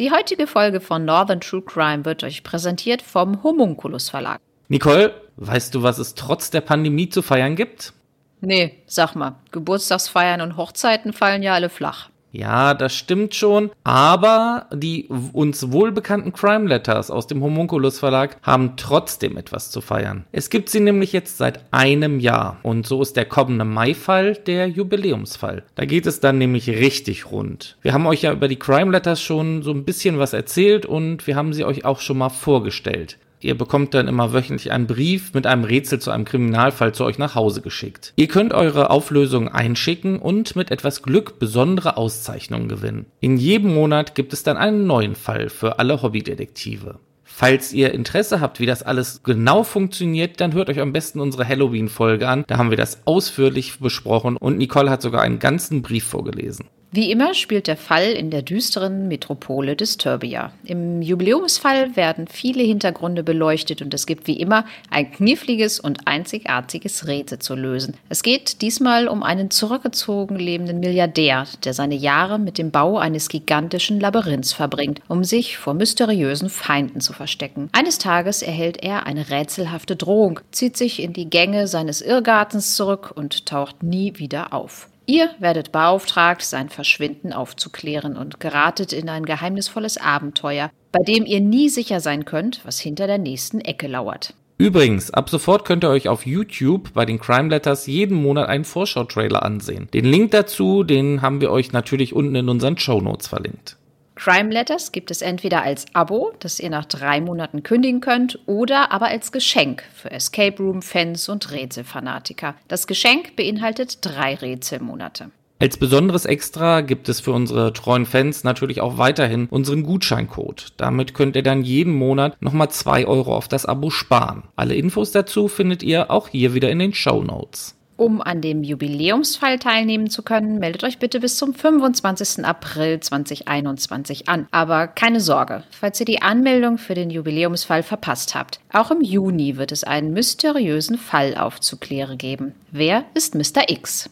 Die heutige Folge von Northern True Crime wird euch präsentiert vom Homunculus Verlag. Nicole, weißt du, was es trotz der Pandemie zu feiern gibt? Nee, sag mal, Geburtstagsfeiern und Hochzeiten fallen ja alle flach. Ja, das stimmt schon. Aber die uns wohlbekannten Crime Letters aus dem Homunculus Verlag haben trotzdem etwas zu feiern. Es gibt sie nämlich jetzt seit einem Jahr. Und so ist der kommende Mai-Fall der Jubiläumsfall. Da geht es dann nämlich richtig rund. Wir haben euch ja über die Crime Letters schon so ein bisschen was erzählt und wir haben sie euch auch schon mal vorgestellt. Ihr bekommt dann immer wöchentlich einen Brief mit einem Rätsel zu einem Kriminalfall zu euch nach Hause geschickt. Ihr könnt eure Auflösung einschicken und mit etwas Glück besondere Auszeichnungen gewinnen. In jedem Monat gibt es dann einen neuen Fall für alle Hobbydetektive. Falls ihr Interesse habt, wie das alles genau funktioniert, dann hört euch am besten unsere Halloween-Folge an. Da haben wir das ausführlich besprochen und Nicole hat sogar einen ganzen Brief vorgelesen. Wie immer spielt der Fall in der düsteren Metropole Disturbia. Im Jubiläumsfall werden viele Hintergründe beleuchtet und es gibt wie immer ein kniffliges und einzigartiges Rätsel zu lösen. Es geht diesmal um einen zurückgezogen lebenden Milliardär, der seine Jahre mit dem Bau eines gigantischen Labyrinths verbringt, um sich vor mysteriösen Feinden zu verstecken. Eines Tages erhält er eine rätselhafte Drohung, zieht sich in die Gänge seines Irrgartens zurück und taucht nie wieder auf. Ihr werdet beauftragt, sein Verschwinden aufzuklären und geratet in ein geheimnisvolles Abenteuer, bei dem ihr nie sicher sein könnt, was hinter der nächsten Ecke lauert. Übrigens, ab sofort könnt ihr euch auf YouTube bei den Crime Letters jeden Monat einen Vorschau-Trailer ansehen. Den Link dazu, den haben wir euch natürlich unten in unseren Show Notes verlinkt. Crime Letters gibt es entweder als Abo, das ihr nach drei Monaten kündigen könnt, oder aber als Geschenk für Escape Room-Fans und Rätselfanatiker. Das Geschenk beinhaltet drei Rätselmonate. Als besonderes Extra gibt es für unsere treuen Fans natürlich auch weiterhin unseren Gutscheincode. Damit könnt ihr dann jeden Monat nochmal zwei Euro auf das Abo sparen. Alle Infos dazu findet ihr auch hier wieder in den Show Notes. Um an dem Jubiläumsfall teilnehmen zu können, meldet euch bitte bis zum 25. April 2021 an. Aber keine Sorge, falls ihr die Anmeldung für den Jubiläumsfall verpasst habt. Auch im Juni wird es einen mysteriösen Fall aufzuklären geben. Wer ist Mr. X?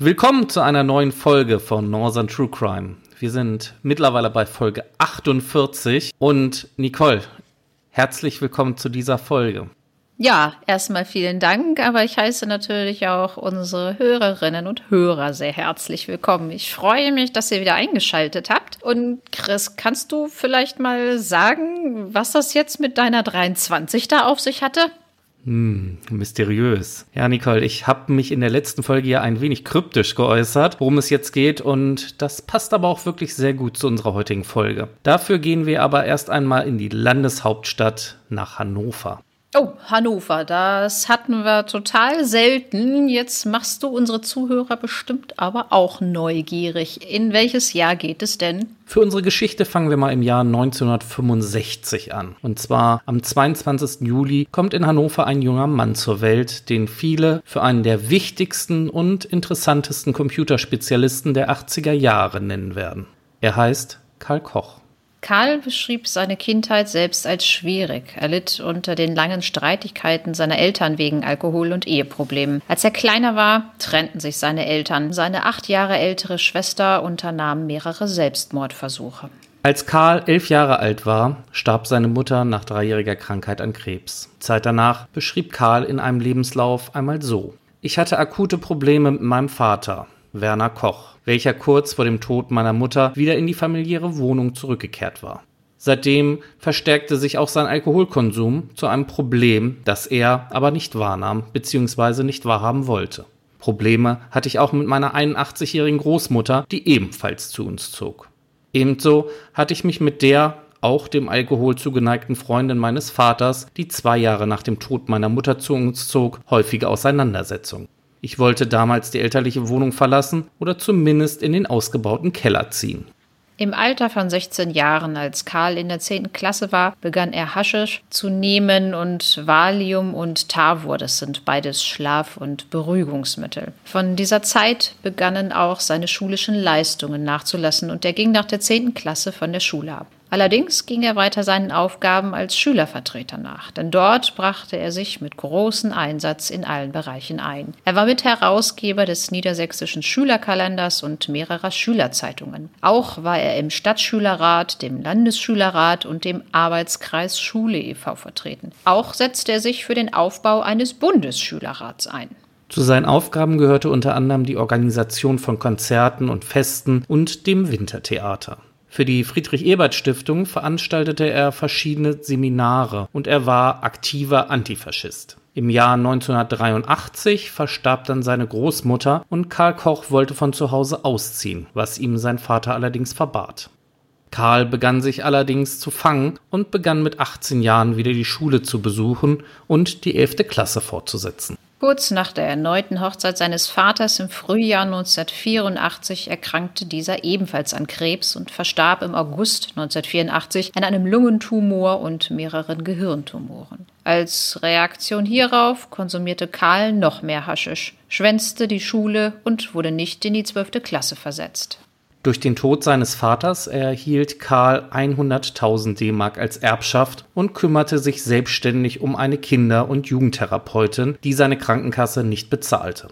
Willkommen zu einer neuen Folge von Northern True Crime. Wir sind mittlerweile bei Folge 48 und Nicole, herzlich willkommen zu dieser Folge. Ja, erstmal vielen Dank, aber ich heiße natürlich auch unsere Hörerinnen und Hörer sehr herzlich willkommen. Ich freue mich, dass ihr wieder eingeschaltet habt. Und Chris, kannst du vielleicht mal sagen, was das jetzt mit deiner 23 da auf sich hatte? Hm, mysteriös. Ja, Nicole, ich habe mich in der letzten Folge ja ein wenig kryptisch geäußert, worum es jetzt geht, und das passt aber auch wirklich sehr gut zu unserer heutigen Folge. Dafür gehen wir aber erst einmal in die Landeshauptstadt nach Hannover. Oh, Hannover, das hatten wir total selten. Jetzt machst du unsere Zuhörer bestimmt aber auch neugierig. In welches Jahr geht es denn? Für unsere Geschichte fangen wir mal im Jahr 1965 an. Und zwar am 22. Juli kommt in Hannover ein junger Mann zur Welt, den viele für einen der wichtigsten und interessantesten Computerspezialisten der 80er Jahre nennen werden. Er heißt Karl Koch. Karl beschrieb seine Kindheit selbst als schwierig. Er litt unter den langen Streitigkeiten seiner Eltern wegen Alkohol- und Eheproblemen. Als er kleiner war, trennten sich seine Eltern. Seine acht Jahre ältere Schwester unternahm mehrere Selbstmordversuche. Als Karl elf Jahre alt war, starb seine Mutter nach dreijähriger Krankheit an Krebs. Zeit danach beschrieb Karl in einem Lebenslauf einmal so. Ich hatte akute Probleme mit meinem Vater, Werner Koch welcher kurz vor dem Tod meiner Mutter wieder in die familiäre Wohnung zurückgekehrt war. Seitdem verstärkte sich auch sein Alkoholkonsum zu einem Problem, das er aber nicht wahrnahm bzw. nicht wahrhaben wollte. Probleme hatte ich auch mit meiner 81-jährigen Großmutter, die ebenfalls zu uns zog. Ebenso hatte ich mich mit der auch dem Alkohol zugeneigten Freundin meines Vaters, die zwei Jahre nach dem Tod meiner Mutter zu uns zog, häufige Auseinandersetzungen. Ich wollte damals die elterliche Wohnung verlassen oder zumindest in den ausgebauten Keller ziehen. Im Alter von 16 Jahren, als Karl in der 10. Klasse war, begann er Haschisch zu nehmen und Valium und Tavor, das sind beides Schlaf- und Beruhigungsmittel. Von dieser Zeit begannen auch seine schulischen Leistungen nachzulassen und er ging nach der 10. Klasse von der Schule ab. Allerdings ging er weiter seinen Aufgaben als Schülervertreter nach, denn dort brachte er sich mit großem Einsatz in allen Bereichen ein. Er war Mitherausgeber des Niedersächsischen Schülerkalenders und mehrerer Schülerzeitungen. Auch war er im Stadtschülerrat, dem Landesschülerrat und dem Arbeitskreis Schule e.V. vertreten. Auch setzte er sich für den Aufbau eines Bundesschülerrats ein. Zu seinen Aufgaben gehörte unter anderem die Organisation von Konzerten und Festen und dem Wintertheater. Für die Friedrich-Ebert-Stiftung veranstaltete er verschiedene Seminare und er war aktiver Antifaschist. Im Jahr 1983 verstarb dann seine Großmutter und Karl Koch wollte von zu Hause ausziehen, was ihm sein Vater allerdings verbat. Karl begann sich allerdings zu fangen und begann mit 18 Jahren wieder die Schule zu besuchen und die 11. Klasse fortzusetzen. Kurz nach der erneuten Hochzeit seines Vaters im Frühjahr 1984 erkrankte dieser ebenfalls an Krebs und verstarb im August 1984 an einem Lungentumor und mehreren Gehirntumoren. Als Reaktion hierauf konsumierte Karl noch mehr Haschisch, schwänzte die Schule und wurde nicht in die zwölfte Klasse versetzt. Durch den Tod seines Vaters erhielt Karl 100.000 D-Mark als Erbschaft und kümmerte sich selbstständig um eine Kinder- und Jugendtherapeutin, die seine Krankenkasse nicht bezahlte.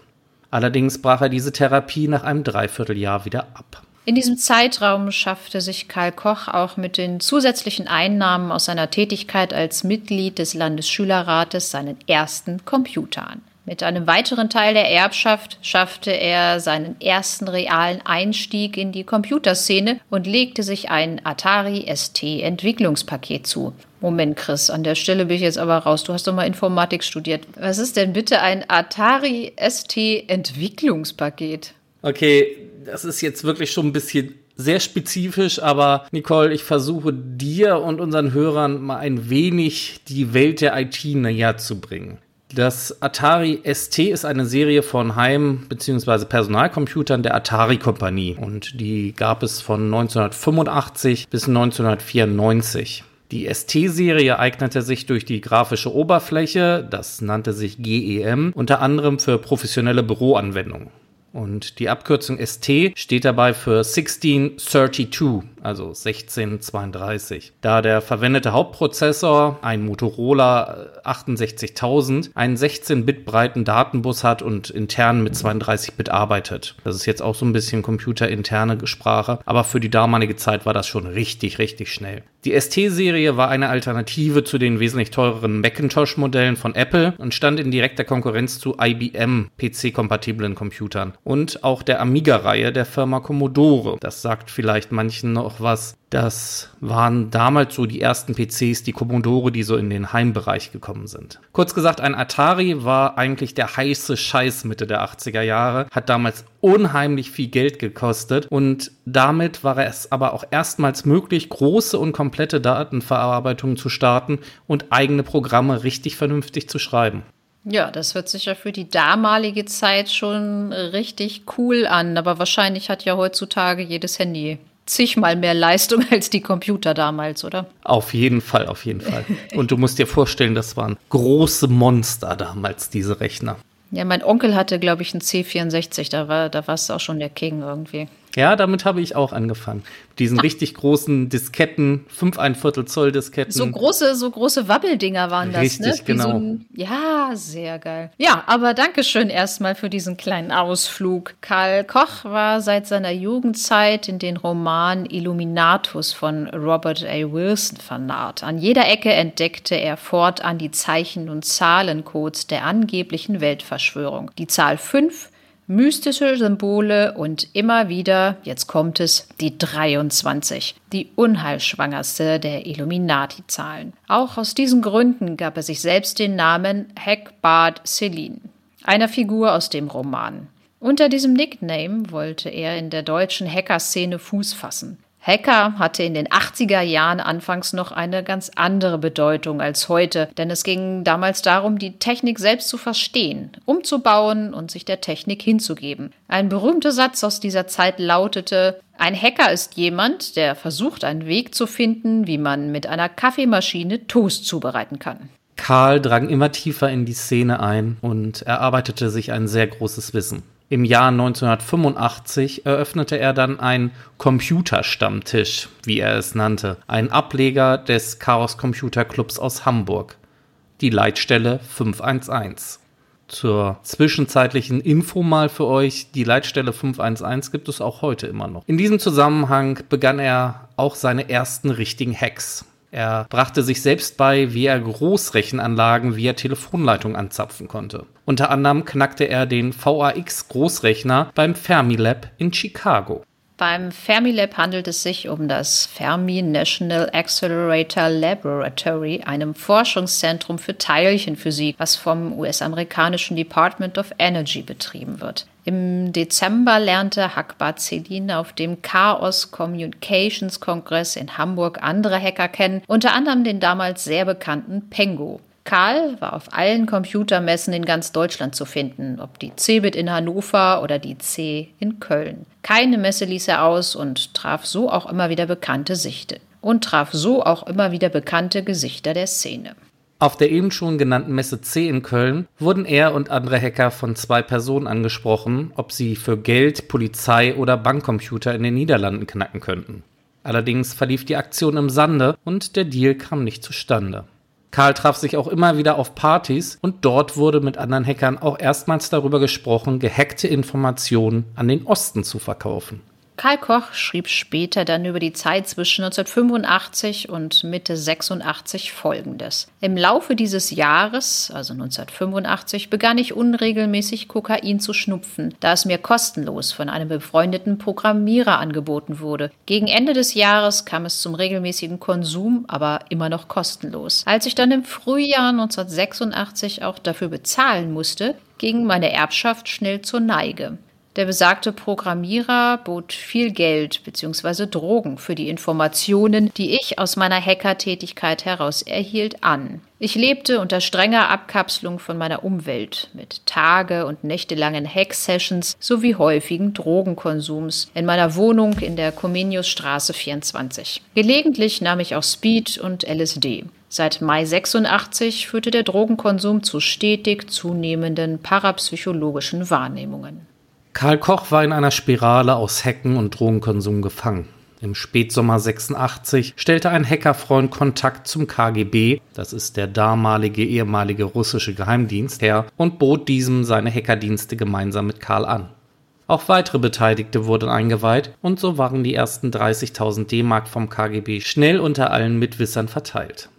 Allerdings brach er diese Therapie nach einem Dreivierteljahr wieder ab. In diesem Zeitraum schaffte sich Karl Koch auch mit den zusätzlichen Einnahmen aus seiner Tätigkeit als Mitglied des Landesschülerrates seinen ersten Computer an. Mit einem weiteren Teil der Erbschaft schaffte er seinen ersten realen Einstieg in die Computerszene und legte sich ein Atari ST Entwicklungspaket zu. Moment, Chris, an der Stelle bin ich jetzt aber raus. Du hast doch mal Informatik studiert. Was ist denn bitte ein Atari ST Entwicklungspaket? Okay, das ist jetzt wirklich schon ein bisschen sehr spezifisch, aber Nicole, ich versuche dir und unseren Hörern mal ein wenig die Welt der IT näher zu bringen. Das Atari ST ist eine Serie von Heim- bzw. Personalcomputern der Atari-Kompanie und die gab es von 1985 bis 1994. Die ST-Serie eignete sich durch die grafische Oberfläche, das nannte sich GEM, unter anderem für professionelle Büroanwendungen. Und die Abkürzung ST steht dabei für 1632, also 1632. Da der verwendete Hauptprozessor, ein Motorola 68000, einen 16-Bit breiten Datenbus hat und intern mit 32-Bit arbeitet. Das ist jetzt auch so ein bisschen computerinterne Sprache, aber für die damalige Zeit war das schon richtig, richtig schnell. Die ST-Serie war eine Alternative zu den wesentlich teureren Macintosh-Modellen von Apple und stand in direkter Konkurrenz zu IBM PC-kompatiblen Computern und auch der Amiga-Reihe der Firma Commodore. Das sagt vielleicht manchen noch was. Das waren damals so die ersten PCs, die Commodore, die so in den Heimbereich gekommen sind. Kurz gesagt, ein Atari war eigentlich der heiße Scheiß Mitte der 80er Jahre, hat damals unheimlich viel Geld gekostet und damit war es aber auch erstmals möglich, große und komplette Datenverarbeitungen zu starten und eigene Programme richtig vernünftig zu schreiben. Ja, das hört sich ja für die damalige Zeit schon richtig cool an, aber wahrscheinlich hat ja heutzutage jedes Handy zigmal mehr Leistung als die Computer damals, oder? Auf jeden Fall, auf jeden Fall. Und du musst dir vorstellen, das waren große Monster damals, diese Rechner. Ja, mein Onkel hatte, glaube ich, einen C64, da war da war es auch schon der King irgendwie. Ja, damit habe ich auch angefangen. Diesen richtig großen Disketten, 5 ein Viertel Zoll Disketten. So große, so große Wabbeldinger waren das, richtig, ne? Wie genau. So ein, ja, sehr geil. Ja, aber danke schön erstmal für diesen kleinen Ausflug. Karl Koch war seit seiner Jugendzeit in den Roman Illuminatus von Robert A. Wilson vernarrt. An jeder Ecke entdeckte er fortan die Zeichen und Zahlencodes der angeblichen Weltverschwörung. Die Zahl 5 mystische Symbole und immer wieder, jetzt kommt es, die 23, die unheilschwangerste der Illuminati-Zahlen. Auch aus diesen Gründen gab er sich selbst den Namen Heckbart Celine, einer Figur aus dem Roman. Unter diesem Nickname wollte er in der deutschen Hacker-Szene Fuß fassen. Hacker hatte in den 80er Jahren anfangs noch eine ganz andere Bedeutung als heute, denn es ging damals darum, die Technik selbst zu verstehen, umzubauen und sich der Technik hinzugeben. Ein berühmter Satz aus dieser Zeit lautete, ein Hacker ist jemand, der versucht, einen Weg zu finden, wie man mit einer Kaffeemaschine Toast zubereiten kann. Karl drang immer tiefer in die Szene ein und erarbeitete sich ein sehr großes Wissen. Im Jahr 1985 eröffnete er dann ein Computerstammtisch, wie er es nannte, ein Ableger des Chaos Computer Clubs aus Hamburg, die Leitstelle 511. Zur zwischenzeitlichen Info mal für euch, die Leitstelle 511 gibt es auch heute immer noch. In diesem Zusammenhang begann er auch seine ersten richtigen Hacks. Er brachte sich selbst bei, wie er Großrechenanlagen via Telefonleitung anzapfen konnte. Unter anderem knackte er den VAX-Großrechner beim Fermilab in Chicago. Beim Fermilab handelt es sich um das Fermi National Accelerator Laboratory, einem Forschungszentrum für Teilchenphysik, was vom US-amerikanischen Department of Energy betrieben wird. Im Dezember lernte Hakbar Celin auf dem Chaos Communications Kongress in Hamburg andere Hacker kennen, unter anderem den damals sehr bekannten Pengo. Karl war auf allen Computermessen in ganz Deutschland zu finden, ob die CeBIT in Hannover oder die C in Köln. Keine Messe ließ er aus und traf so auch immer wieder bekannte Sichte. Und traf so auch immer wieder bekannte Gesichter der Szene. Auf der eben schon genannten Messe C in Köln wurden er und andere Hacker von zwei Personen angesprochen, ob sie für Geld, Polizei oder Bankcomputer in den Niederlanden knacken könnten. Allerdings verlief die Aktion im Sande und der Deal kam nicht zustande. Karl traf sich auch immer wieder auf Partys und dort wurde mit anderen Hackern auch erstmals darüber gesprochen, gehackte Informationen an den Osten zu verkaufen. Karl Koch schrieb später dann über die Zeit zwischen 1985 und Mitte 86 folgendes. Im Laufe dieses Jahres, also 1985, begann ich unregelmäßig Kokain zu schnupfen, da es mir kostenlos von einem befreundeten Programmierer angeboten wurde. Gegen Ende des Jahres kam es zum regelmäßigen Konsum, aber immer noch kostenlos. Als ich dann im Frühjahr 1986 auch dafür bezahlen musste, ging meine Erbschaft schnell zur Neige. Der besagte Programmierer bot viel Geld bzw. Drogen für die Informationen, die ich aus meiner Hackertätigkeit heraus erhielt, an. Ich lebte unter strenger Abkapselung von meiner Umwelt, mit tage- und nächtelangen Hack-Sessions sowie häufigen Drogenkonsums in meiner Wohnung in der Comeniusstraße 24. Gelegentlich nahm ich auch Speed und LSD. Seit Mai 86 führte der Drogenkonsum zu stetig zunehmenden parapsychologischen Wahrnehmungen. Karl Koch war in einer Spirale aus Hacken und Drogenkonsum gefangen. Im Spätsommer 86 stellte ein Hackerfreund Kontakt zum KGB, das ist der damalige ehemalige russische Geheimdienst, her und bot diesem seine Hackerdienste gemeinsam mit Karl an. Auch weitere Beteiligte wurden eingeweiht und so waren die ersten 30.000 D-Mark vom KGB schnell unter allen Mitwissern verteilt.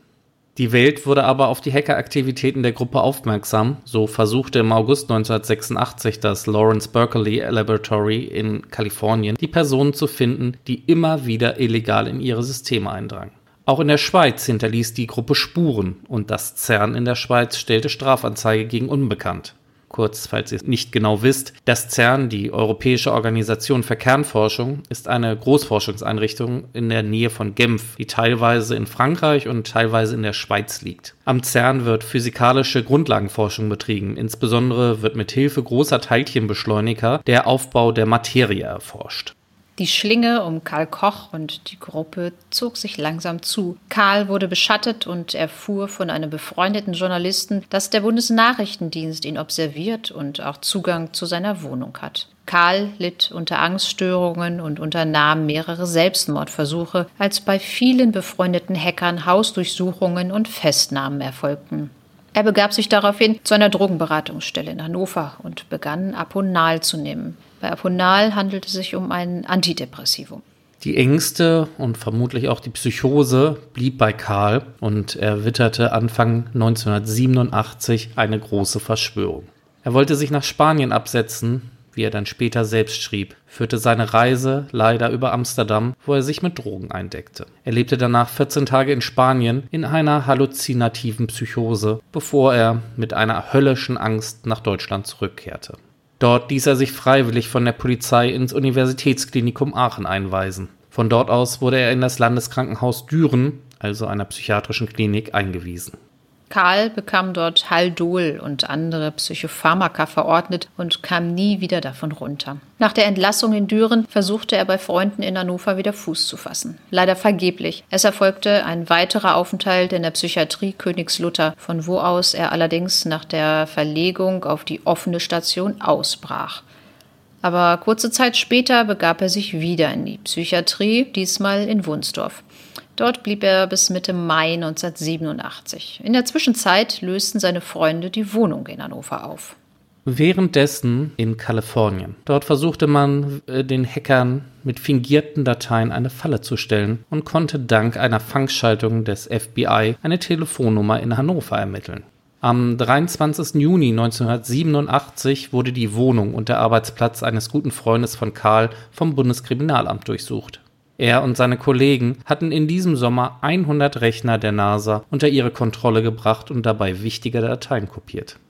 Die Welt wurde aber auf die Hackeraktivitäten der Gruppe aufmerksam. So versuchte im August 1986 das Lawrence Berkeley Laboratory in Kalifornien, die Personen zu finden, die immer wieder illegal in ihre Systeme eindrangen. Auch in der Schweiz hinterließ die Gruppe Spuren und das CERN in der Schweiz stellte Strafanzeige gegen Unbekannt. Kurz, falls ihr nicht genau wisst, das CERN, die Europäische Organisation für Kernforschung, ist eine Großforschungseinrichtung in der Nähe von Genf, die teilweise in Frankreich und teilweise in der Schweiz liegt. Am CERN wird physikalische Grundlagenforschung betrieben, insbesondere wird mit Hilfe großer Teilchenbeschleuniger der Aufbau der Materie erforscht. Die Schlinge um Karl Koch und die Gruppe zog sich langsam zu. Karl wurde beschattet und erfuhr von einem befreundeten Journalisten, dass der Bundesnachrichtendienst ihn observiert und auch Zugang zu seiner Wohnung hat. Karl litt unter Angststörungen und unternahm mehrere Selbstmordversuche, als bei vielen befreundeten Hackern Hausdurchsuchungen und Festnahmen erfolgten. Er begab sich daraufhin zu einer Drogenberatungsstelle in Hannover und begann Aponal zu nehmen. Bei Aponal handelt es sich um ein Antidepressivum. Die Ängste und vermutlich auch die Psychose blieb bei Karl und er witterte Anfang 1987 eine große Verschwörung. Er wollte sich nach Spanien absetzen, wie er dann später selbst schrieb, führte seine Reise leider über Amsterdam, wo er sich mit Drogen eindeckte. Er lebte danach 14 Tage in Spanien in einer halluzinativen Psychose, bevor er mit einer höllischen Angst nach Deutschland zurückkehrte. Dort ließ er sich freiwillig von der Polizei ins Universitätsklinikum Aachen einweisen. Von dort aus wurde er in das Landeskrankenhaus Düren, also einer psychiatrischen Klinik, eingewiesen. Karl bekam dort Haldol und andere Psychopharmaka verordnet und kam nie wieder davon runter. Nach der Entlassung in Düren versuchte er bei Freunden in Hannover wieder Fuß zu fassen. Leider vergeblich. Es erfolgte ein weiterer Aufenthalt in der Psychiatrie Königslutter, von wo aus er allerdings nach der Verlegung auf die offene Station ausbrach. Aber kurze Zeit später begab er sich wieder in die Psychiatrie, diesmal in Wunsdorf. Dort blieb er bis Mitte Mai 1987. In der Zwischenzeit lösten seine Freunde die Wohnung in Hannover auf. Währenddessen in Kalifornien. Dort versuchte man äh, den Hackern mit fingierten Dateien eine Falle zu stellen und konnte dank einer Fangschaltung des FBI eine Telefonnummer in Hannover ermitteln. Am 23. Juni 1987 wurde die Wohnung und der Arbeitsplatz eines guten Freundes von Karl vom Bundeskriminalamt durchsucht. Er und seine Kollegen hatten in diesem Sommer 100 Rechner der NASA unter ihre Kontrolle gebracht und dabei wichtige Dateien kopiert.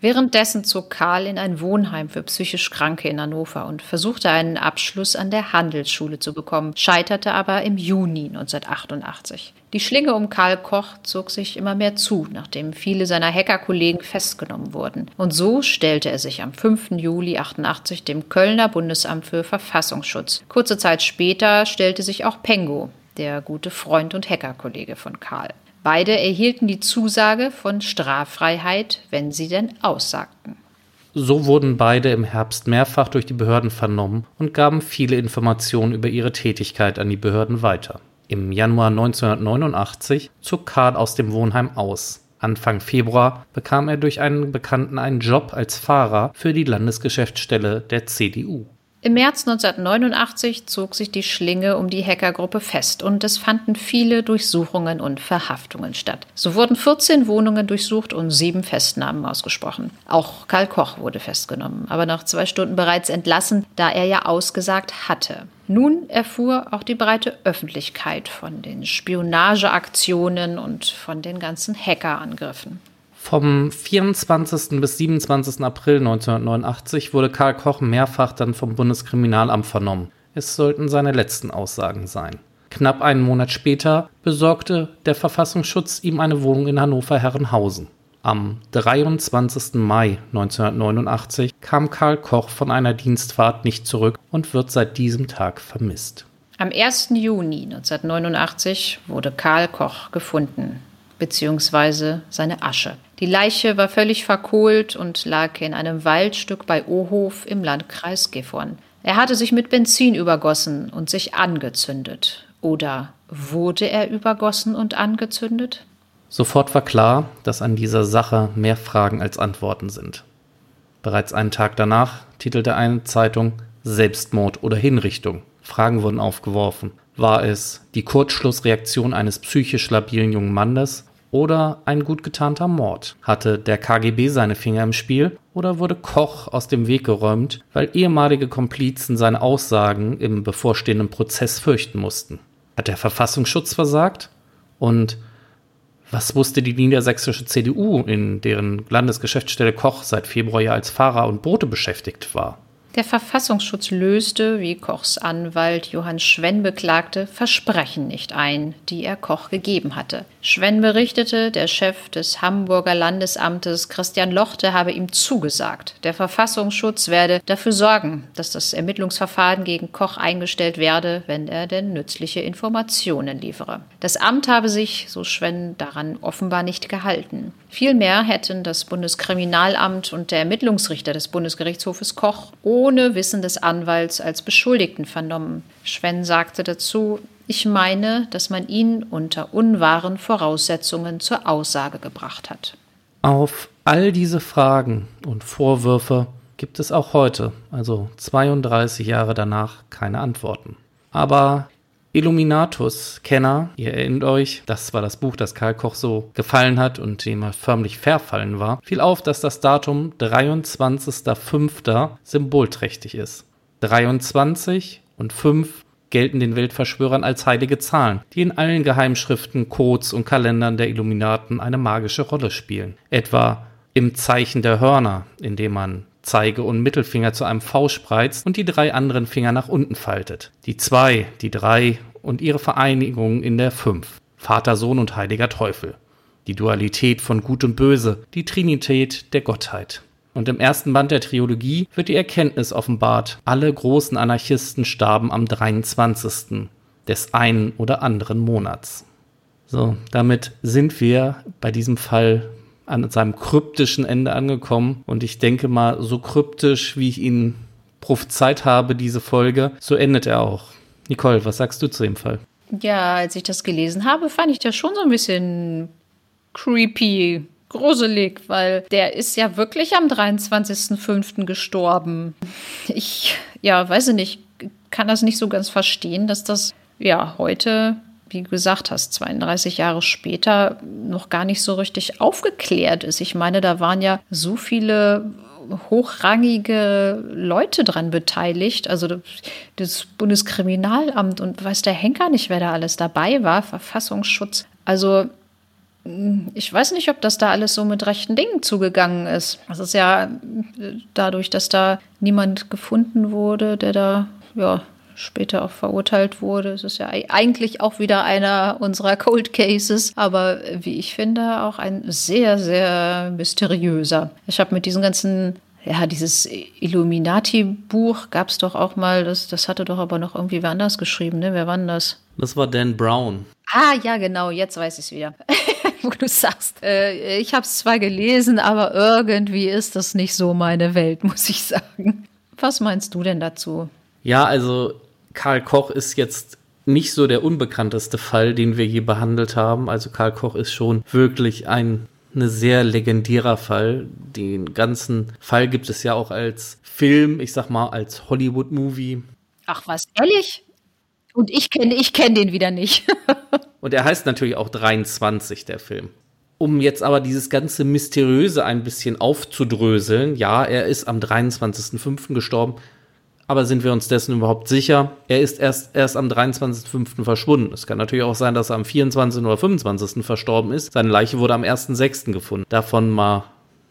Währenddessen zog Karl in ein Wohnheim für psychisch Kranke in Hannover und versuchte einen Abschluss an der Handelsschule zu bekommen, scheiterte aber im Juni 1988. Die Schlinge um Karl Koch zog sich immer mehr zu, nachdem viele seiner Hackerkollegen festgenommen wurden. Und so stellte er sich am 5. Juli 88 dem Kölner Bundesamt für Verfassungsschutz. Kurze Zeit später stellte sich auch Pengo, der gute Freund und Hackerkollege von Karl. Beide erhielten die Zusage von Straffreiheit, wenn sie denn aussagten. So wurden beide im Herbst mehrfach durch die Behörden vernommen und gaben viele Informationen über ihre Tätigkeit an die Behörden weiter. Im Januar 1989 zog Karl aus dem Wohnheim aus. Anfang Februar bekam er durch einen Bekannten einen Job als Fahrer für die Landesgeschäftsstelle der CDU. Im März 1989 zog sich die Schlinge um die Hackergruppe fest und es fanden viele Durchsuchungen und Verhaftungen statt. So wurden 14 Wohnungen durchsucht und sieben Festnahmen ausgesprochen. Auch Karl Koch wurde festgenommen, aber nach zwei Stunden bereits entlassen, da er ja ausgesagt hatte. Nun erfuhr auch die breite Öffentlichkeit von den Spionageaktionen und von den ganzen Hackerangriffen. Vom 24. bis 27. April 1989 wurde Karl Koch mehrfach dann vom Bundeskriminalamt vernommen. Es sollten seine letzten Aussagen sein. Knapp einen Monat später besorgte der Verfassungsschutz ihm eine Wohnung in Hannover-Herrenhausen. Am 23. Mai 1989 kam Karl Koch von einer Dienstfahrt nicht zurück und wird seit diesem Tag vermisst. Am 1. Juni 1989 wurde Karl Koch gefunden beziehungsweise seine Asche. Die Leiche war völlig verkohlt und lag in einem Waldstück bei Ohof im Landkreis Gifhorn. Er hatte sich mit Benzin übergossen und sich angezündet. Oder wurde er übergossen und angezündet? Sofort war klar, dass an dieser Sache mehr Fragen als Antworten sind. Bereits einen Tag danach titelte eine Zeitung Selbstmord oder Hinrichtung. Fragen wurden aufgeworfen. War es die Kurzschlussreaktion eines psychisch labilen jungen Mannes oder ein gut getarnter Mord? Hatte der KGB seine Finger im Spiel oder wurde Koch aus dem Weg geräumt, weil ehemalige Komplizen seine Aussagen im bevorstehenden Prozess fürchten mussten? Hat der Verfassungsschutz versagt? Und was wusste die niedersächsische CDU, in deren Landesgeschäftsstelle Koch seit Februar ja als Fahrer und Bote beschäftigt war? Der Verfassungsschutz löste, wie Kochs Anwalt Johann Schwenn beklagte, Versprechen nicht ein, die er Koch gegeben hatte. Schwenn berichtete, der Chef des Hamburger Landesamtes Christian Lochte habe ihm zugesagt, der Verfassungsschutz werde dafür sorgen, dass das Ermittlungsverfahren gegen Koch eingestellt werde, wenn er denn nützliche Informationen liefere. Das Amt habe sich, so Schwenn, daran offenbar nicht gehalten. Vielmehr hätten das Bundeskriminalamt und der Ermittlungsrichter des Bundesgerichtshofes Koch ohne Wissen des Anwalts als Beschuldigten vernommen. Schwenn sagte dazu, ich meine, dass man ihn unter unwahren Voraussetzungen zur Aussage gebracht hat. Auf all diese Fragen und Vorwürfe gibt es auch heute, also 32 Jahre danach, keine Antworten. Aber Illuminatus-Kenner, ihr erinnert euch, das war das Buch, das Karl Koch so gefallen hat und dem er förmlich verfallen war, fiel auf, dass das Datum 23.05. symbolträchtig ist. 23 und 5 gelten den Weltverschwörern als heilige Zahlen, die in allen Geheimschriften, Codes und Kalendern der Illuminaten eine magische Rolle spielen. Etwa im Zeichen der Hörner, in dem man Zeige- und Mittelfinger zu einem V spreizt und die drei anderen Finger nach unten faltet. Die zwei, die drei und ihre Vereinigung in der Fünf. Vater, Sohn und Heiliger Teufel. Die Dualität von Gut und Böse, die Trinität der Gottheit. Und im ersten Band der Trilogie wird die Erkenntnis offenbart, alle großen Anarchisten starben am 23. des einen oder anderen Monats. So, damit sind wir bei diesem Fall an seinem kryptischen Ende angekommen. Und ich denke mal, so kryptisch, wie ich ihn prophezeit habe, diese Folge, so endet er auch. Nicole, was sagst du zu dem Fall? Ja, als ich das gelesen habe, fand ich das schon so ein bisschen creepy gruselig, weil der ist ja wirklich am 23.05. gestorben. Ich, ja, weiß ich nicht, kann das nicht so ganz verstehen, dass das ja heute, wie du gesagt hast, 32 Jahre später noch gar nicht so richtig aufgeklärt ist. Ich meine, da waren ja so viele hochrangige Leute dran beteiligt, also das Bundeskriminalamt und weiß der Henker nicht, wer da alles dabei war, Verfassungsschutz. Also ich weiß nicht, ob das da alles so mit rechten Dingen zugegangen ist. Das ist ja dadurch, dass da niemand gefunden wurde, der da ja, später auch verurteilt wurde. Es ist ja eigentlich auch wieder einer unserer Cold Cases, aber wie ich finde, auch ein sehr, sehr mysteriöser. Ich habe mit diesen ganzen ja, dieses Illuminati-Buch gab es doch auch mal, das, das hatte doch aber noch irgendwie wer anders geschrieben, ne? Wer war denn das? Das war Dan Brown. Ah, ja, genau, jetzt weiß ich es wieder. wo du sagst, äh, ich habe es zwar gelesen, aber irgendwie ist das nicht so meine Welt, muss ich sagen. Was meinst du denn dazu? Ja, also Karl Koch ist jetzt nicht so der unbekannteste Fall, den wir je behandelt haben. Also Karl Koch ist schon wirklich ein eine sehr legendärer Fall. Den ganzen Fall gibt es ja auch als Film, ich sag mal als Hollywood-Movie. Ach was, ehrlich? Und ich kenne ich kenn den wieder nicht. Und er heißt natürlich auch 23, der Film. Um jetzt aber dieses ganze Mysteriöse ein bisschen aufzudröseln, ja, er ist am 23.05. gestorben, aber sind wir uns dessen überhaupt sicher? Er ist erst, erst am 23.05. verschwunden. Es kann natürlich auch sein, dass er am 24. oder 25. verstorben ist. Seine Leiche wurde am 1.06. gefunden. Davon mal,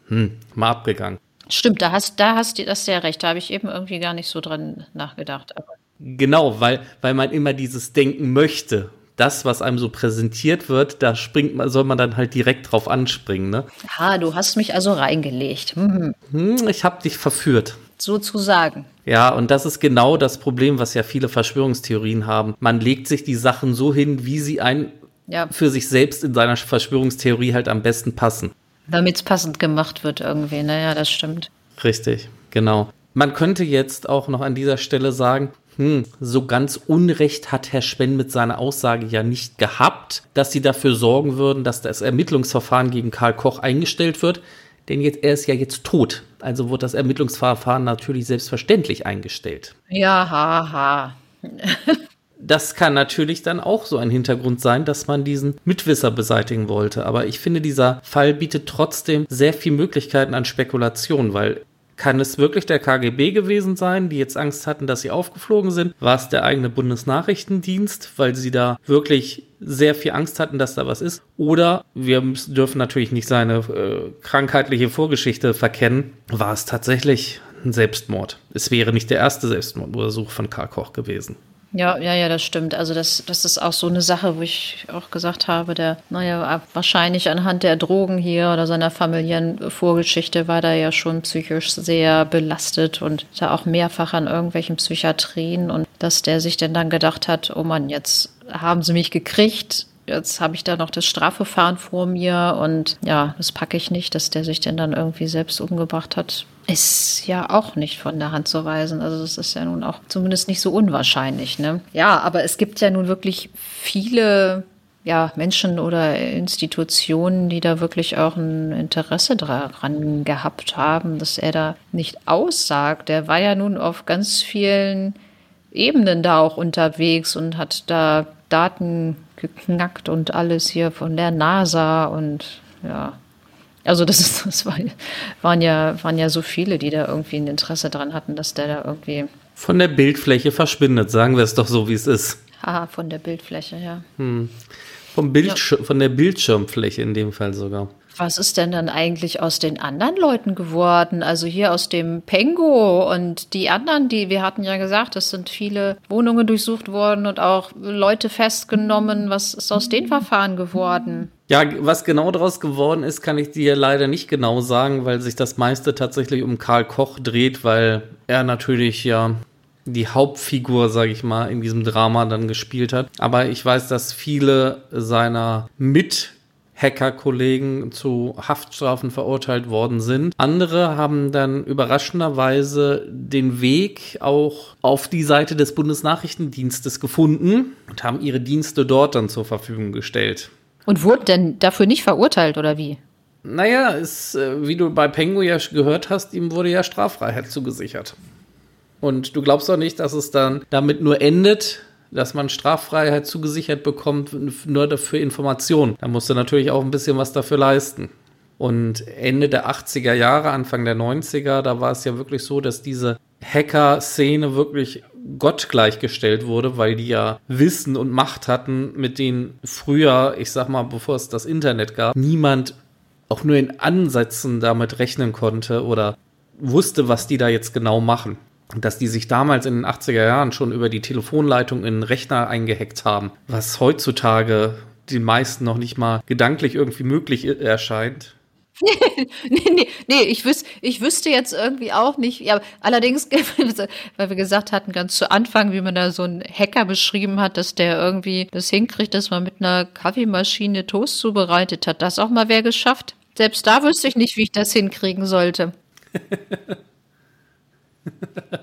hm, mal abgegangen. Stimmt, da hast, da hast du das ja recht. Da habe ich eben irgendwie gar nicht so dran nachgedacht. Aber genau, weil, weil man immer dieses Denken möchte das, was einem so präsentiert wird, da springt man, soll man dann halt direkt drauf anspringen, ne? Ha, du hast mich also reingelegt. Hm. Hm, ich hab dich verführt. Sozusagen. Ja, und das ist genau das Problem, was ja viele Verschwörungstheorien haben. Man legt sich die Sachen so hin, wie sie ein ja. für sich selbst in seiner Verschwörungstheorie halt am besten passen. Damit es passend gemacht wird irgendwie, naja, das stimmt. Richtig, genau. Man könnte jetzt auch noch an dieser Stelle sagen, hm, so ganz Unrecht hat Herr Spen mit seiner Aussage ja nicht gehabt, dass sie dafür sorgen würden, dass das Ermittlungsverfahren gegen Karl Koch eingestellt wird. Denn jetzt, er ist ja jetzt tot. Also wird das Ermittlungsverfahren natürlich selbstverständlich eingestellt. Ja, haha. Ha. das kann natürlich dann auch so ein Hintergrund sein, dass man diesen Mitwisser beseitigen wollte. Aber ich finde, dieser Fall bietet trotzdem sehr viele Möglichkeiten an Spekulation, weil kann es wirklich der KGB gewesen sein, die jetzt Angst hatten, dass sie aufgeflogen sind? War es der eigene Bundesnachrichtendienst, weil sie da wirklich sehr viel Angst hatten, dass da was ist? Oder wir müssen, dürfen natürlich nicht seine äh, krankheitliche Vorgeschichte verkennen. War es tatsächlich ein Selbstmord? Es wäre nicht der erste Selbstmordversuch von Karl Koch gewesen. Ja, ja, ja, das stimmt. Also das, das ist auch so eine Sache, wo ich auch gesagt habe, der, naja, wahrscheinlich anhand der Drogen hier oder seiner familiären Vorgeschichte war da ja schon psychisch sehr belastet und da auch mehrfach an irgendwelchen Psychiatrien und dass der sich denn dann gedacht hat, oh Mann, jetzt haben sie mich gekriegt, jetzt habe ich da noch das Strafverfahren vor mir und ja, das packe ich nicht, dass der sich denn dann irgendwie selbst umgebracht hat ist ja auch nicht von der Hand zu weisen. Also das ist ja nun auch zumindest nicht so unwahrscheinlich. Ne? Ja, aber es gibt ja nun wirklich viele ja, Menschen oder Institutionen, die da wirklich auch ein Interesse daran gehabt haben, dass er da nicht aussagt. Der war ja nun auf ganz vielen Ebenen da auch unterwegs und hat da Daten geknackt und alles hier von der NASA und ja, also das, ist, das war, waren, ja, waren ja so viele, die da irgendwie ein Interesse daran hatten, dass der da irgendwie. Von der Bildfläche verschwindet, sagen wir es doch so, wie es ist. Haha, von der Bildfläche, ja. Hm. Vom Bildsch ja. Von der Bildschirmfläche in dem Fall sogar. Was ist denn dann eigentlich aus den anderen Leuten geworden? Also hier aus dem Pengo und die anderen, die wir hatten ja gesagt, es sind viele Wohnungen durchsucht worden und auch Leute festgenommen. Was ist aus den Verfahren geworden? Ja, was genau daraus geworden ist, kann ich dir leider nicht genau sagen, weil sich das meiste tatsächlich um Karl Koch dreht, weil er natürlich ja die Hauptfigur, sage ich mal, in diesem Drama dann gespielt hat. Aber ich weiß, dass viele seiner Mit Hacker-Kollegen zu Haftstrafen verurteilt worden sind. Andere haben dann überraschenderweise den Weg auch auf die Seite des Bundesnachrichtendienstes gefunden und haben ihre Dienste dort dann zur Verfügung gestellt. Und wurden denn dafür nicht verurteilt oder wie? Naja, ist, äh, wie du bei Pengo ja gehört hast, ihm wurde ja Straffreiheit zugesichert. Und du glaubst doch nicht, dass es dann damit nur endet, dass man Straffreiheit zugesichert bekommt, nur dafür Informationen. Da musst du natürlich auch ein bisschen was dafür leisten. Und Ende der 80er Jahre, Anfang der 90er, da war es ja wirklich so, dass diese Hacker-Szene wirklich Gott gleichgestellt wurde, weil die ja Wissen und Macht hatten, mit denen früher, ich sag mal, bevor es das Internet gab, niemand auch nur in Ansätzen damit rechnen konnte oder wusste, was die da jetzt genau machen dass die sich damals in den 80er Jahren schon über die Telefonleitung in den Rechner eingehackt haben, was heutzutage den meisten noch nicht mal gedanklich irgendwie möglich erscheint. nee, nee, nee, ich, wüs ich wüsste jetzt irgendwie auch nicht. Ja, allerdings, weil wir gesagt hatten, ganz zu Anfang, wie man da so einen Hacker beschrieben hat, dass der irgendwie das hinkriegt, dass man mit einer Kaffeemaschine Toast zubereitet hat. Das auch mal wer geschafft? Selbst da wüsste ich nicht, wie ich das hinkriegen sollte.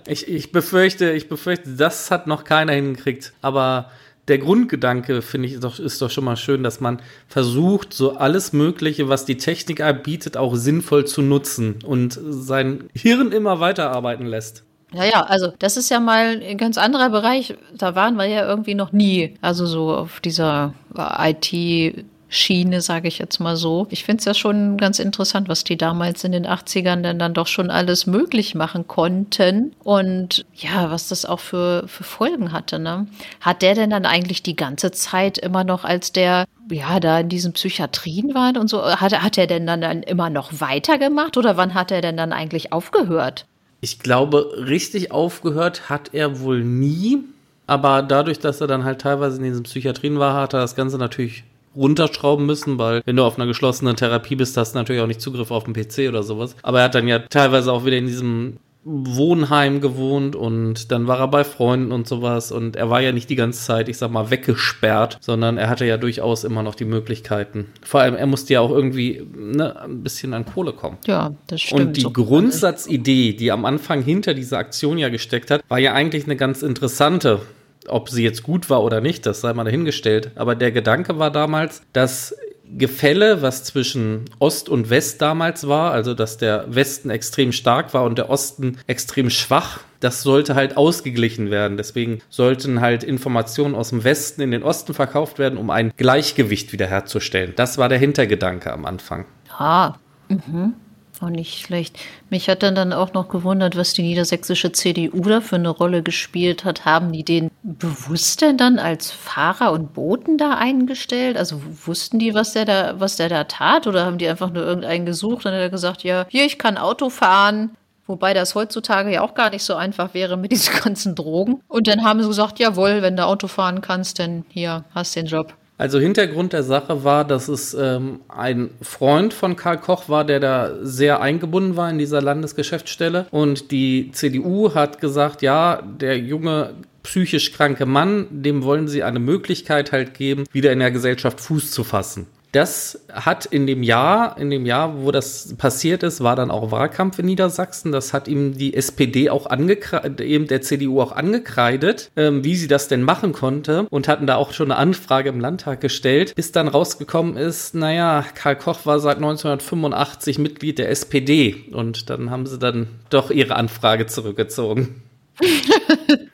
ich, ich befürchte, ich befürchte, das hat noch keiner hingekriegt. Aber der Grundgedanke, finde ich, ist doch, ist doch schon mal schön, dass man versucht, so alles Mögliche, was die Technik bietet, auch sinnvoll zu nutzen und sein Hirn immer weiterarbeiten lässt. Ja, ja, also das ist ja mal ein ganz anderer Bereich. Da waren wir ja irgendwie noch nie. Also so auf dieser IT- Schiene, sage ich jetzt mal so. Ich finde es ja schon ganz interessant, was die damals in den 80ern denn dann doch schon alles möglich machen konnten und ja, was das auch für, für Folgen hatte. Ne? Hat der denn dann eigentlich die ganze Zeit immer noch, als der ja, da in diesen Psychiatrien war und so, hat, hat er denn dann, dann immer noch weitergemacht oder wann hat er denn dann eigentlich aufgehört? Ich glaube, richtig aufgehört hat er wohl nie. Aber dadurch, dass er dann halt teilweise in diesen Psychiatrien war, hat er das Ganze natürlich runterschrauben müssen, weil wenn du auf einer geschlossenen Therapie bist, hast du natürlich auch nicht Zugriff auf den PC oder sowas. Aber er hat dann ja teilweise auch wieder in diesem Wohnheim gewohnt und dann war er bei Freunden und sowas und er war ja nicht die ganze Zeit, ich sag mal, weggesperrt, sondern er hatte ja durchaus immer noch die Möglichkeiten. Vor allem, er musste ja auch irgendwie ne, ein bisschen an Kohle kommen. Ja, das stimmt. Und die so Grundsatzidee, die am Anfang hinter dieser Aktion ja gesteckt hat, war ja eigentlich eine ganz interessante. Ob sie jetzt gut war oder nicht, das sei mal dahingestellt. Aber der Gedanke war damals, dass Gefälle, was zwischen Ost und West damals war, also dass der Westen extrem stark war und der Osten extrem schwach, das sollte halt ausgeglichen werden. Deswegen sollten halt Informationen aus dem Westen in den Osten verkauft werden, um ein Gleichgewicht wiederherzustellen. Das war der Hintergedanke am Anfang. Ah, mhm auch nicht schlecht. Mich hat dann, dann auch noch gewundert, was die niedersächsische CDU da für eine Rolle gespielt hat. Haben die den bewusst denn dann als Fahrer und Boten da eingestellt? Also wussten die, was der da, was der da tat? Oder haben die einfach nur irgendeinen gesucht und hat er gesagt, ja, hier, ich kann Auto fahren. Wobei das heutzutage ja auch gar nicht so einfach wäre mit diesen ganzen Drogen. Und dann haben sie gesagt, jawohl, wenn du Auto fahren kannst, dann hier, hast den Job. Also Hintergrund der Sache war, dass es ähm, ein Freund von Karl Koch war, der da sehr eingebunden war in dieser Landesgeschäftsstelle. Und die CDU hat gesagt, ja, der junge psychisch kranke Mann, dem wollen sie eine Möglichkeit halt geben, wieder in der Gesellschaft Fuß zu fassen. Das hat in dem Jahr, in dem Jahr, wo das passiert ist, war dann auch Wahlkampf in Niedersachsen. Das hat ihm die SPD auch angekreidet, eben der CDU auch angekreidet, ähm, wie sie das denn machen konnte und hatten da auch schon eine Anfrage im Landtag gestellt, bis dann rausgekommen ist, naja, Karl Koch war seit 1985 Mitglied der SPD und dann haben sie dann doch ihre Anfrage zurückgezogen.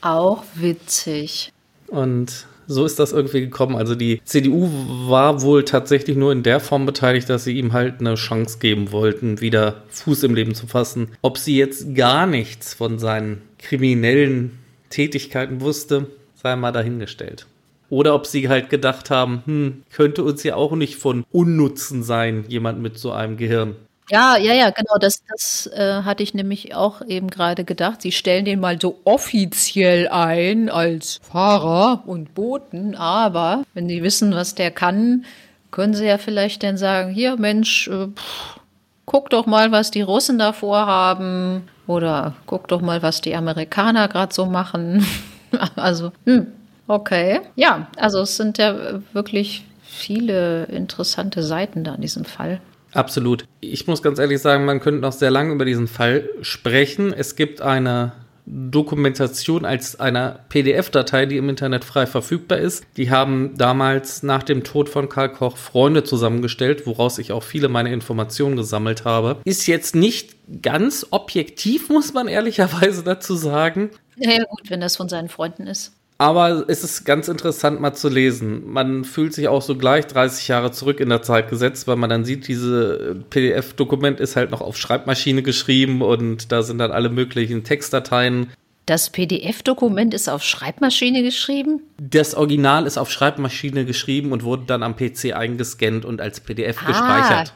auch witzig. Und so ist das irgendwie gekommen. Also die CDU war wohl tatsächlich nur in der Form beteiligt, dass sie ihm halt eine Chance geben wollten, wieder Fuß im Leben zu fassen. Ob sie jetzt gar nichts von seinen kriminellen Tätigkeiten wusste, sei mal dahingestellt. Oder ob sie halt gedacht haben, hm, könnte uns ja auch nicht von Unnutzen sein, jemand mit so einem Gehirn. Ja, ja, ja, genau, das, das äh, hatte ich nämlich auch eben gerade gedacht. Sie stellen den mal so offiziell ein als Fahrer und Boten, aber wenn sie wissen, was der kann, können sie ja vielleicht dann sagen, hier Mensch, äh, pff, guck doch mal, was die Russen da vorhaben oder guck doch mal, was die Amerikaner gerade so machen. also, hm, okay. Ja, also es sind ja wirklich viele interessante Seiten da in diesem Fall. Absolut. Ich muss ganz ehrlich sagen, man könnte noch sehr lange über diesen Fall sprechen. Es gibt eine Dokumentation als einer PDF-Datei, die im Internet frei verfügbar ist. Die haben damals nach dem Tod von Karl Koch Freunde zusammengestellt, woraus ich auch viele meiner Informationen gesammelt habe. Ist jetzt nicht ganz objektiv, muss man ehrlicherweise dazu sagen. Ja, gut, wenn das von seinen Freunden ist. Aber es ist ganz interessant mal zu lesen. Man fühlt sich auch so gleich 30 Jahre zurück in der Zeit gesetzt, weil man dann sieht, diese PDF-Dokument ist halt noch auf Schreibmaschine geschrieben und da sind dann alle möglichen Textdateien. Das PDF-Dokument ist auf Schreibmaschine geschrieben? Das Original ist auf Schreibmaschine geschrieben und wurde dann am PC eingescannt und als PDF ah. gespeichert.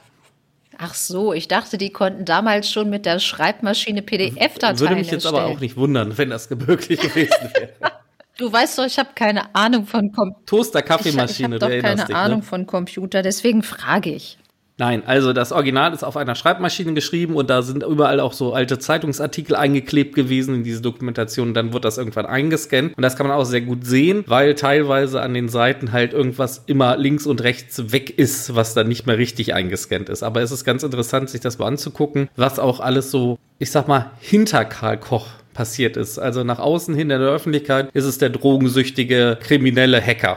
Ach so, ich dachte, die konnten damals schon mit der Schreibmaschine PDF-Dateien Würde mich jetzt erstellen. aber auch nicht wundern, wenn das möglich gewesen wäre. Du weißt doch, ich habe keine Ahnung von Computer. Toaster, Kaffeemaschine, ich, ich habe doch keine ne? Ahnung ne? von Computer, deswegen frage ich. Nein, also das Original ist auf einer Schreibmaschine geschrieben und da sind überall auch so alte Zeitungsartikel eingeklebt gewesen in diese Dokumentation. Dann wird das irgendwann eingescannt und das kann man auch sehr gut sehen, weil teilweise an den Seiten halt irgendwas immer links und rechts weg ist, was dann nicht mehr richtig eingescannt ist. Aber es ist ganz interessant, sich das mal anzugucken, was auch alles so, ich sag mal, hinter Karl Koch passiert ist. Also nach außen hin in der Öffentlichkeit ist es der drogensüchtige kriminelle Hacker.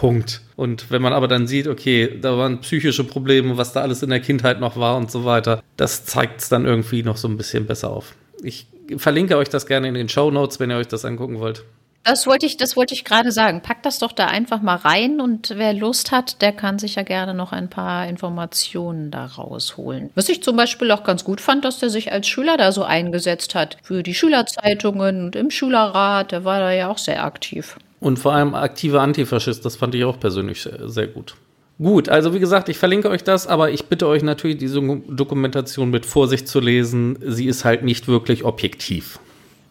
Punkt. Und wenn man aber dann sieht, okay, da waren psychische Probleme, was da alles in der Kindheit noch war und so weiter, das zeigt es dann irgendwie noch so ein bisschen besser auf. Ich verlinke euch das gerne in den Show Notes, wenn ihr euch das angucken wollt. Das wollte ich, das wollte ich gerade sagen. Packt das doch da einfach mal rein und wer Lust hat, der kann sich ja gerne noch ein paar Informationen da rausholen. Was ich zum Beispiel auch ganz gut fand, dass der sich als Schüler da so eingesetzt hat für die Schülerzeitungen und im Schülerrat. Der war da ja auch sehr aktiv. Und vor allem aktiver Antifaschist, das fand ich auch persönlich sehr, sehr gut. Gut, also wie gesagt, ich verlinke euch das, aber ich bitte euch natürlich, diese Dokumentation mit Vorsicht zu lesen. Sie ist halt nicht wirklich objektiv.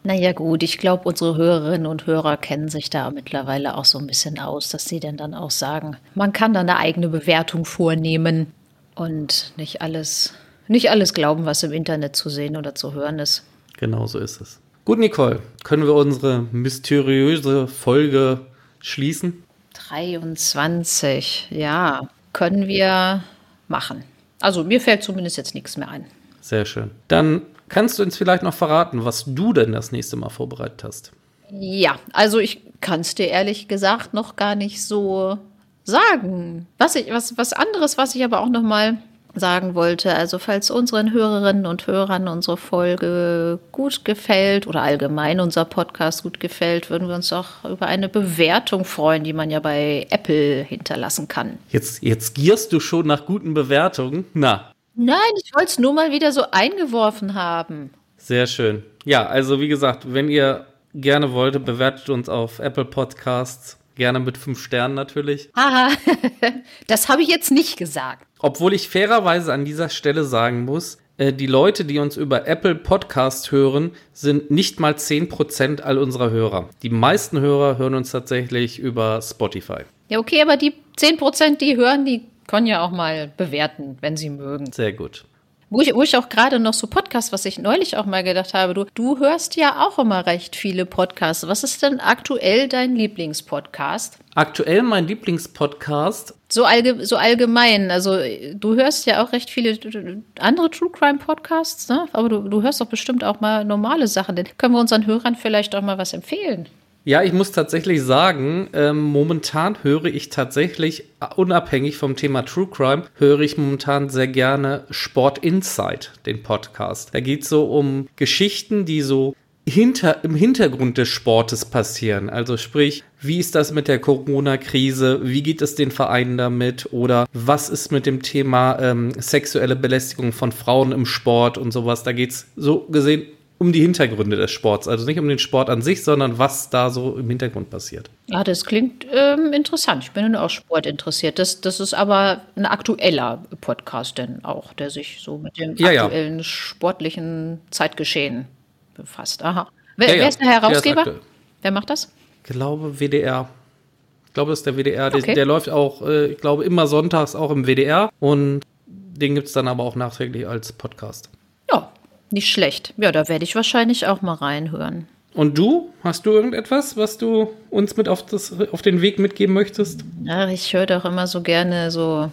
Naja gut, ich glaube, unsere Hörerinnen und Hörer kennen sich da mittlerweile auch so ein bisschen aus, dass sie denn dann auch sagen, man kann da eine eigene Bewertung vornehmen und nicht alles, nicht alles glauben, was im Internet zu sehen oder zu hören ist. Genau so ist es. Gut, Nicole, können wir unsere mysteriöse Folge schließen? 23, ja, können wir machen. Also mir fällt zumindest jetzt nichts mehr ein. Sehr schön. Dann Kannst du uns vielleicht noch verraten, was du denn das nächste Mal vorbereitet hast? Ja, also ich kann es dir ehrlich gesagt noch gar nicht so sagen. Was, ich, was, was anderes, was ich aber auch noch mal sagen wollte, also falls unseren Hörerinnen und Hörern unsere Folge gut gefällt oder allgemein unser Podcast gut gefällt, würden wir uns auch über eine Bewertung freuen, die man ja bei Apple hinterlassen kann. Jetzt, jetzt gierst du schon nach guten Bewertungen. Na, Nein, ich wollte es nur mal wieder so eingeworfen haben. Sehr schön. Ja, also wie gesagt, wenn ihr gerne wollt, bewertet uns auf Apple Podcasts. Gerne mit fünf Sternen natürlich. Haha, das habe ich jetzt nicht gesagt. Obwohl ich fairerweise an dieser Stelle sagen muss, äh, die Leute, die uns über Apple Podcast hören, sind nicht mal 10% all unserer Hörer. Die meisten Hörer hören uns tatsächlich über Spotify. Ja, okay, aber die 10%, die hören, die können ja auch mal bewerten, wenn sie mögen. Sehr gut. Wo ich, wo ich auch gerade noch so Podcasts, was ich neulich auch mal gedacht habe, du, du hörst ja auch immer recht viele Podcasts. Was ist denn aktuell dein Lieblingspodcast? Aktuell mein Lieblingspodcast? So, allge so allgemein. Also du hörst ja auch recht viele andere True Crime Podcasts, ne? aber du, du hörst doch bestimmt auch mal normale Sachen. Denn können wir unseren Hörern vielleicht auch mal was empfehlen? Ja, ich muss tatsächlich sagen, ähm, momentan höre ich tatsächlich, unabhängig vom Thema True Crime, höre ich momentan sehr gerne Sport Insight, den Podcast. Da geht es so um Geschichten, die so hinter, im Hintergrund des Sportes passieren. Also sprich, wie ist das mit der Corona-Krise? Wie geht es den Vereinen damit? Oder was ist mit dem Thema ähm, sexuelle Belästigung von Frauen im Sport und sowas? Da geht es so gesehen um die Hintergründe des Sports. Also nicht um den Sport an sich, sondern was da so im Hintergrund passiert. Ja, das klingt ähm, interessant. Ich bin auch Sport interessiert. Das, das ist aber ein aktueller Podcast denn auch, der sich so mit dem Ja, ja. aktuellen sportlichen Zeitgeschehen befasst. Aha. Wer, Ja, ja. wer ist der Der ist Herausgeber? aktuell. wer macht das? Ich glaube WDR. Ich glaube, das ist der WDR. Der, Okay. der läuft auch, äh, ich glaube, immer sonntags auch im WDR. Und den gibt es dann aber auch nachträglich als Podcast. Ja, nicht schlecht. Ja, da werde ich wahrscheinlich auch mal reinhören. Und du? Hast du irgendetwas, was du uns mit auf, das, auf den Weg mitgeben möchtest? Ja, ich höre doch immer so gerne so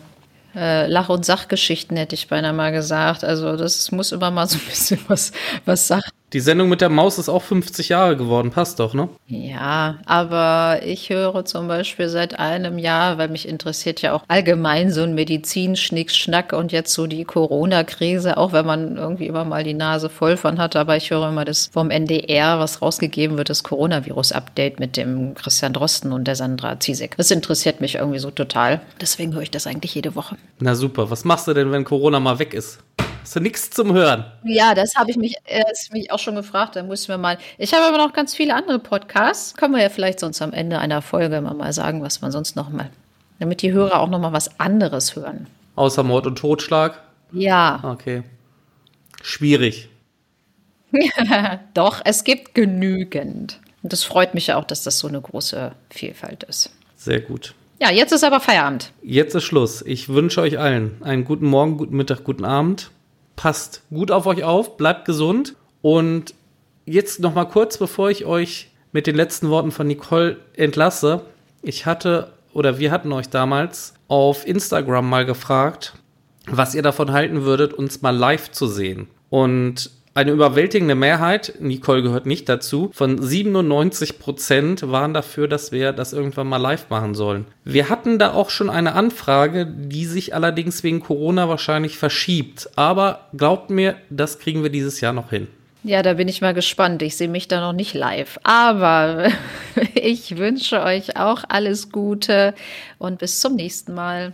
äh, Lach- und Sachgeschichten, hätte ich beinahe mal gesagt. Also das muss immer mal so ein bisschen was, was Sach Die Sendung mit der Maus ist auch 50 Jahre geworden. Passt doch, ne? Ja, aber ich höre zum Beispiel seit einem Jahr, weil mich interessiert ja auch allgemein so ein Medizin-Schnick-Schnack und jetzt so die Corona-Krise, auch wenn man irgendwie immer mal die Nase voll von hat. Aber ich höre immer das vom NDR, was rausgegeben wird, das Coronavirus-Update mit dem Christian Drosten und der Sandra Ziesek. Das interessiert mich irgendwie so total. Deswegen höre ich das eigentlich jede Woche. Na super. Was machst du denn, wenn Corona mal weg ist? Hast du nichts zum Hören? Ja, das habe ich mich, äh, das mich auch schon gefragt. Da muss ich mir mal. Ich habe aber noch ganz viele andere Podcasts. Können wir ja vielleicht sonst am Ende einer Folge mal, mal sagen, was man sonst noch mal, damit die Hörer auch noch mal was anderes hören. Außer Mord und Totschlag? Ja, Okay. Schwierig. doch, es gibt genügend. Und das freut mich ja auch, dass das so eine große Vielfalt ist. Sehr gut. Ja, jetzt ist aber Feierabend. Jetzt ist Schluss. Ich wünsche euch allen einen guten Morgen, guten Mittag, guten Abend. Passt gut auf euch auf, bleibt gesund. Und jetzt noch mal kurz, bevor ich euch mit den letzten Worten von Nicole entlasse. Ich hatte oder wir hatten euch damals auf Instagram mal gefragt, was ihr davon halten würdet, uns mal live zu sehen. Und eine überwältigende Mehrheit, Nicole gehört nicht dazu, von 97 Prozent waren dafür, dass wir das irgendwann mal live machen sollen. Wir hatten da auch schon eine Anfrage, die sich allerdings wegen Corona wahrscheinlich verschiebt. Aber glaubt mir, das kriegen wir dieses Jahr noch hin. Ja, da bin ich mal gespannt. Ich sehe mich da noch nicht live. Aber ich wünsche euch auch alles Gute und bis zum nächsten Mal.